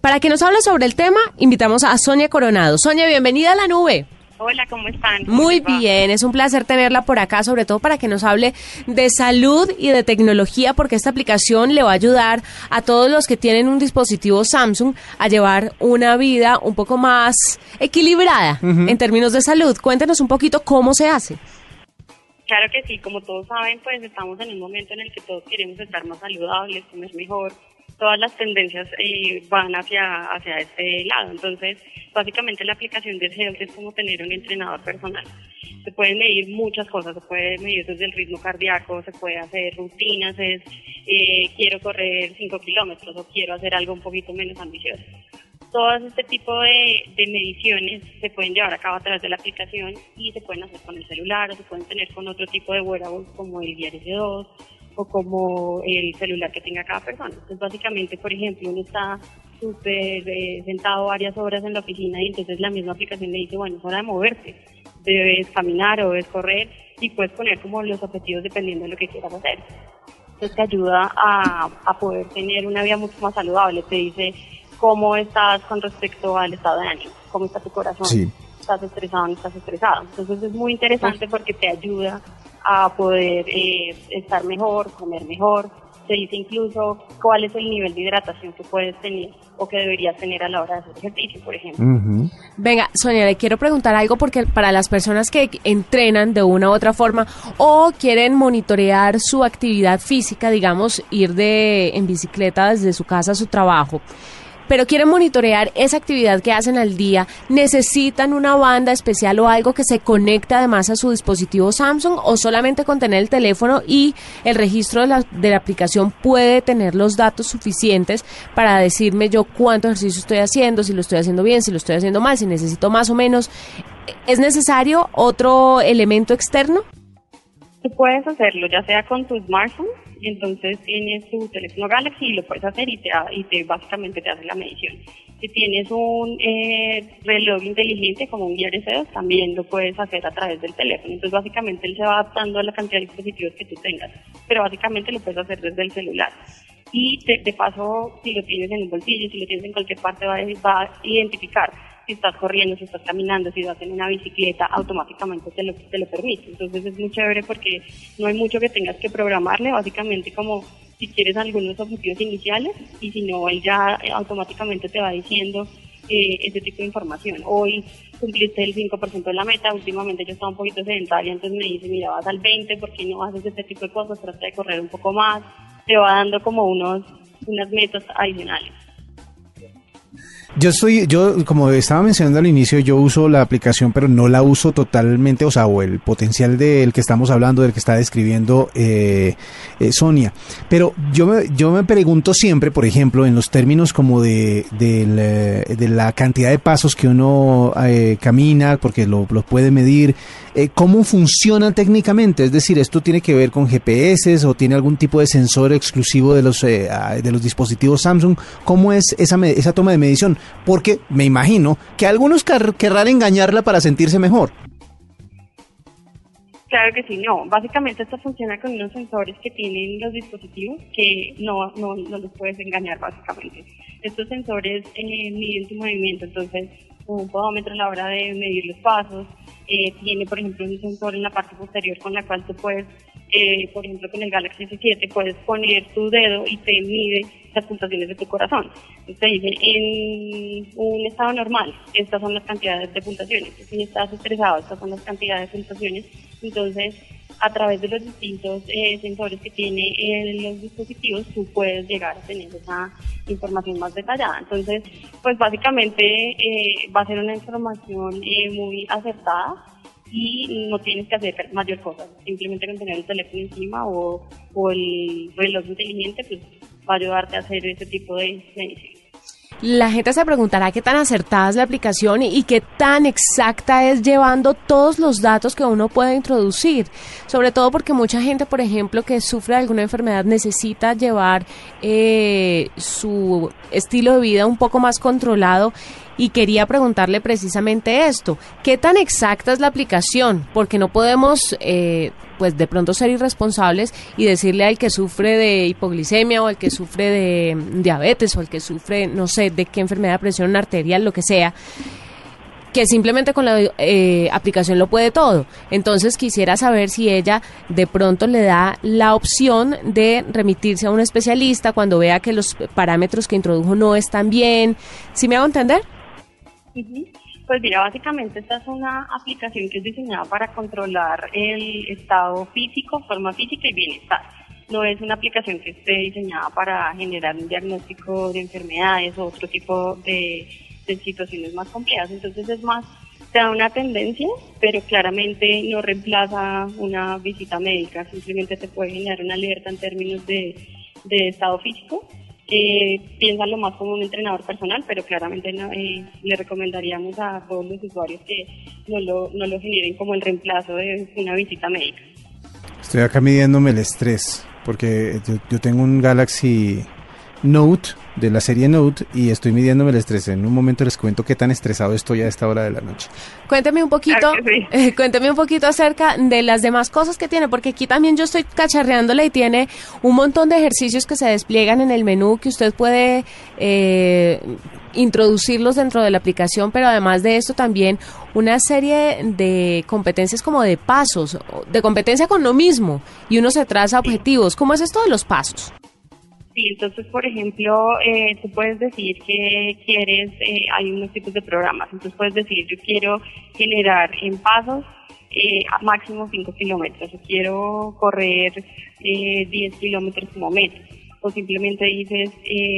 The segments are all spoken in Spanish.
Para que nos hable sobre el tema, invitamos a Sonia Coronado. Sonia, bienvenida a la nube. Hola, ¿cómo están? Muy bien, es un placer tenerla por acá, sobre todo para que nos hable de salud y de tecnología, porque esta aplicación le va a ayudar a todos los que tienen un dispositivo Samsung a llevar una vida un poco más equilibrada en términos de salud. Cuéntenos un poquito cómo se hace. Claro que sí, como todos saben, pues estamos en un momento en el que todos queremos estar más saludables, comer mejor, todas las tendencias eh, van hacia, hacia este lado. Entonces, básicamente la aplicación de Health es como tener un entrenador personal. Se pueden medir muchas cosas, se puede medir desde el ritmo cardíaco, se puede hacer rutinas, es eh, quiero correr 5 kilómetros o quiero hacer algo un poquito menos ambicioso. Todas este tipo de, de, mediciones se pueden llevar a cabo a través de la aplicación y se pueden hacer con el celular o se pueden tener con otro tipo de wearables como el Gear S2 o como el celular que tenga cada persona. Entonces, básicamente, por ejemplo, uno está súper eh, sentado varias horas en la oficina y entonces la misma aplicación le dice, bueno, es hora de moverte, debes caminar o debes correr y puedes poner como los objetivos dependiendo de lo que quieras hacer. Entonces te ayuda a, a poder tener una vida mucho más saludable, te dice cómo estás con respecto al estado de ánimo, cómo está tu corazón, estás estresado o no estás estresado. Entonces es muy interesante porque te ayuda a poder eh, estar mejor, comer mejor. Se dice incluso cuál es el nivel de hidratación que puedes tener o que deberías tener a la hora de hacer ejercicio, por ejemplo. Venga, Sonia, le quiero preguntar algo porque para las personas que entrenan de una u otra forma o quieren monitorear su actividad física, digamos, ir de en bicicleta desde su casa a su trabajo, pero quieren monitorear esa actividad que hacen al día, necesitan una banda especial o algo que se conecte además a su dispositivo Samsung o solamente con tener el teléfono y el registro de la, de la aplicación puede tener los datos suficientes para decirme yo cuánto ejercicio estoy haciendo, si lo estoy haciendo bien, si lo estoy haciendo mal, si necesito más o menos. ¿Es necesario otro elemento externo? Tú puedes hacerlo ya sea con tu smartphone entonces tienes tu teléfono Galaxy y lo puedes hacer y te, y te básicamente te hace la medición. Si tienes un eh, reloj inteligente como un Gear S2, también lo puedes hacer a través del teléfono. Entonces básicamente él se va adaptando a la cantidad de dispositivos que tú tengas, pero básicamente lo puedes hacer desde el celular. Y de, paso, si lo tienes en un bolsillo, si lo tienes en cualquier parte, va a identificar si estás corriendo, si estás caminando, si vas en una bicicleta, automáticamente te lo, te lo permite. Entonces es muy chévere porque no hay mucho que tengas que programarle, básicamente como si quieres algunos objetivos iniciales y si no, él ya automáticamente te va diciendo eh, ese tipo de información. Hoy cumpliste el 5% de la meta, últimamente yo estaba un poquito sedentaria, entonces me dice, mira, vas al 20, ¿por qué no haces este tipo de cosas? Trata de correr un poco más, te va dando como unos unas metas adicionales. Yo estoy, yo como estaba mencionando al inicio, yo uso la aplicación, pero no la uso totalmente, o sea, o el potencial del que estamos hablando, del que está describiendo eh, eh, Sonia. Pero yo me, yo me pregunto siempre, por ejemplo, en los términos como de, de, de la cantidad de pasos que uno eh, camina, porque lo, lo puede medir, eh, ¿cómo funciona técnicamente? Es decir, ¿esto tiene que ver con GPS o tiene algún tipo de sensor exclusivo de los, eh, de los dispositivos Samsung? ¿Cómo es esa, esa toma de medición? Porque me imagino que algunos querrán engañarla para sentirse mejor. Claro que sí, no. Básicamente esto funciona con unos sensores que tienen los dispositivos que no, no, no los puedes engañar básicamente. Estos sensores eh, miden tu movimiento, entonces un podómetro a la hora de medir los pasos, eh, tiene por ejemplo un sensor en la parte posterior con la cual tú puedes, eh, por ejemplo con el Galaxy S7 puedes poner tu dedo y te mide las pulsaciones de tu corazón. Entonces te dice, en un estado normal, estas son las cantidades de pulsaciones, si estás estresado, estas son las cantidades de pulsaciones, entonces a través de los distintos eh, sensores que tiene en los dispositivos, tú puedes llegar a tener esa información más detallada. Entonces, pues básicamente eh, va a ser una información eh, muy acertada y no tienes que hacer mayor cosa. Simplemente con tener el teléfono encima o, o el reloj inteligente, pues va a ayudarte a hacer ese tipo de mediciones. la gente se preguntará qué tan acertada es la aplicación y, qué tan exacta es llevando todos los datos que uno puede introducir. Sobre todo porque mucha gente, por ejemplo, que sufre de alguna enfermedad necesita llevar eh, su estilo de vida un poco más controlado y quería preguntarle precisamente esto, ¿qué tan exacta es la aplicación? Porque no podemos, eh, pues de pronto ser irresponsables y decirle al que sufre de hipoglicemia o al que sufre de diabetes o al que sufre, no sé, de qué enfermedad presión arterial, lo que sea, que simplemente con la eh, aplicación lo puede todo. Entonces quisiera saber si ella de pronto le da la opción de remitirse a un especialista cuando vea que los parámetros que introdujo no están bien. ¿Sí me hago entender? Pues mira, básicamente esta es una aplicación que es diseñada para controlar el estado físico, forma física y bienestar. No es una aplicación que esté diseñada para generar un diagnóstico de enfermedades o otro tipo de, situaciones más complejas. Entonces es más, te da una tendencia, pero claramente no reemplaza una visita médica. Simplemente te puede generar una alerta en términos de estado físico eh, piensa lo más como un entrenador personal, pero claramente eh, le recomendaríamos a todos los usuarios que no lo, no lo generen como el reemplazo de una visita médica. Estoy acá midiéndome el estrés, porque yo tengo un Galaxy Note de la serie Note y estoy midiéndome el estrés. En un momento les cuento qué tan estresado estoy a esta hora de la noche. Cuénteme un poquito, eh, cuénteme un poquito acerca de las demás cosas que tiene, porque aquí también yo estoy cacharreándole y tiene un montón de ejercicios que se despliegan en el menú que usted puede eh, introducirlos dentro de la aplicación, pero además de esto también una serie de competencias como de pasos, de competencia con lo mismo, y uno se traza objetivos. ¿Cómo es esto de los pasos? Sí, entonces, por ejemplo, eh, tú puedes decir que quieres, eh, hay unos tipos de programas, entonces puedes decir, yo quiero generar en pasos eh, máximo 5 kilómetros, o quiero correr 10 kilómetros como meta, o simplemente dices,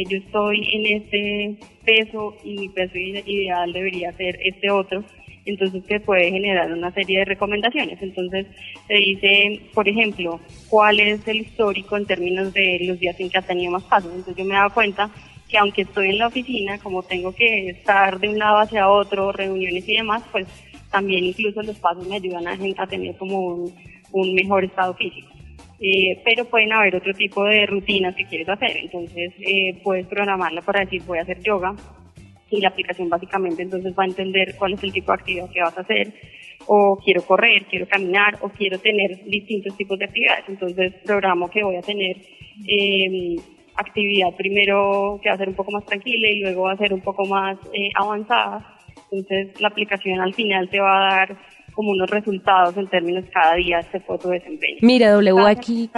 yo estoy en este peso y mi peso ideal debería ser este otro, entonces te puede generar una serie de recomendaciones. Entonces te dice, por ejemplo, cuál es el histórico en términos de los días en que has tenido más pasos. Entonces yo me dado cuenta que aunque estoy en la oficina, como tengo que estar de un lado hacia otro, reuniones y demás, pues también incluso los pasos me ayudan a, tener como un, mejor estado físico. Eh, pero pueden haber otro tipo de rutinas que quieres hacer. Entonces eh, puedes programarla para decir voy a hacer yoga, y la aplicación básicamente entonces va a entender cuál es el tipo de actividad que vas a hacer o quiero correr, quiero caminar o quiero tener distintos tipos de actividades. Entonces programo que voy a tener eh, actividad primero que va a ser un poco más tranquila y luego va a ser un poco más eh, avanzada. Entonces la aplicación al final te va a dar como unos resultados en términos cada día de foto desempeño. Mira, W aquí.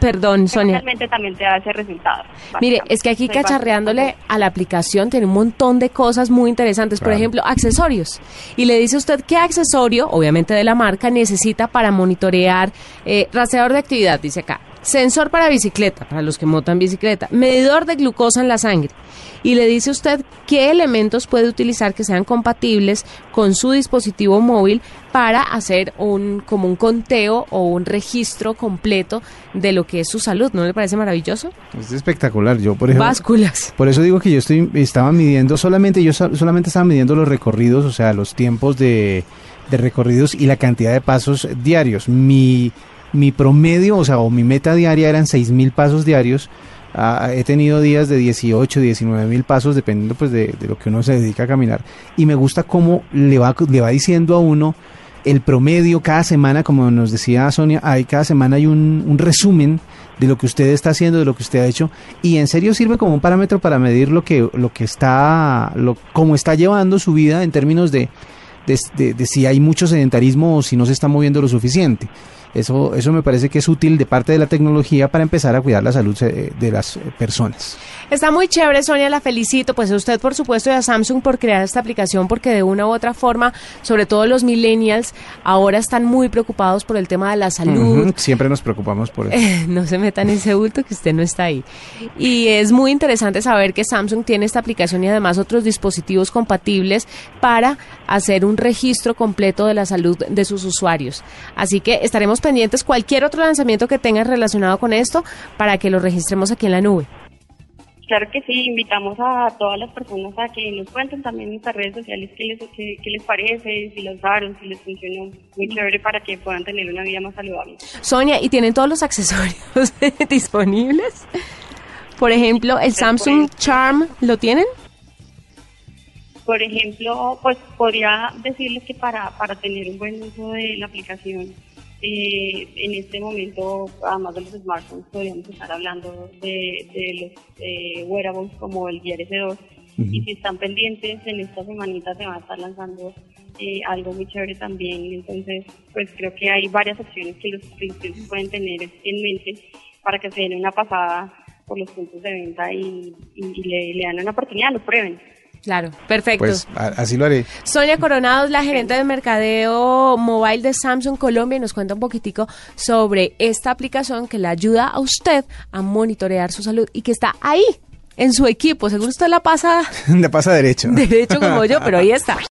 Perdón, Sonia. Realmente también te da ese resultado. Mire, es que aquí cacharreándole a la aplicación tiene un montón de cosas muy interesantes. Por ejemplo, accesorios. Y le dice usted qué accesorio, obviamente de la marca, necesita para monitorear eh, rastreador de actividad, dice acá. Sensor para bicicleta, para los que montan bicicleta. Medidor de glucosa en la sangre y le dice usted qué elementos puede utilizar que sean compatibles con su dispositivo móvil para hacer un como un conteo o un registro completo de lo que es su salud. ¿No le parece maravilloso? Es espectacular. Yo, por ejemplo, básculas. Por eso digo que yo estoy estaba midiendo solamente yo solamente estaba midiendo los recorridos, o sea, los tiempos de, de recorridos y la cantidad de pasos diarios. Mi mi promedio, o sea, o mi meta diaria eran 6000 pasos diarios Ah, he tenido días de 18, 19 mil pasos, dependiendo pues de, lo que uno se dedica a caminar. Y me gusta cómo le va, le va diciendo a uno el promedio cada semana, como nos decía Sonia, hay cada semana hay un, resumen de lo que usted está haciendo, de lo que usted ha hecho, y en serio sirve como un parámetro para medir lo que, lo que está, lo, cómo está llevando su vida en términos de, de si hay mucho sedentarismo o si no se está moviendo lo suficiente. Eso, eso me parece que es útil de parte de la tecnología para empezar a cuidar la salud eh, de las eh, personas. Está muy chévere, Sonia, la felicito. Pues a usted, por supuesto, y a Samsung por crear esta aplicación, porque de una u otra forma, sobre todo los millennials, ahora están muy preocupados por el tema de la salud. Siempre nos preocupamos por eso. no se metan en ese bulto que usted no está ahí. Y es muy interesante saber que Samsung tiene esta aplicación y además otros dispositivos compatibles para hacer un registro completo de la salud de sus usuarios. Así que estaremos pendientes cualquier otro lanzamiento que tenga relacionado con esto para que lo registremos aquí en la nube. Claro que sí, invitamos a todas las personas a que nos cuenten también en nuestras redes sociales qué les, qué, qué les parece, si los usaron, si les funcionó muy chévere para que puedan tener una vida más saludable. Sonia, ¿y tienen todos los accesorios disponibles? Por ejemplo, el Samsung Charm, ¿lo tienen? Por ejemplo, pues podría decirles que para, para tener un buen uso de la aplicación, eh, en este momento, además de los smartphones, podríamos estar hablando de, de los eh, wearables como el Gear S2. Y si están pendientes, en esta semanita se va a estar lanzando eh, algo muy chévere también. Entonces, pues creo que hay varias opciones que los clientes pueden tener en mente para que se den una pasada por los puntos de venta y, y, y le, le dan una oportunidad, lo prueben. Claro, perfecto. Pues así lo haré. Sonia Coronado es la gerente de mercadeo mobile de Samsung Colombia y nos cuenta un poquitico sobre esta aplicación que le ayuda a usted a monitorear su salud y que está ahí en su equipo. Seguro usted la pasa Le pasa derecho. derecho como yo, pero ahí está.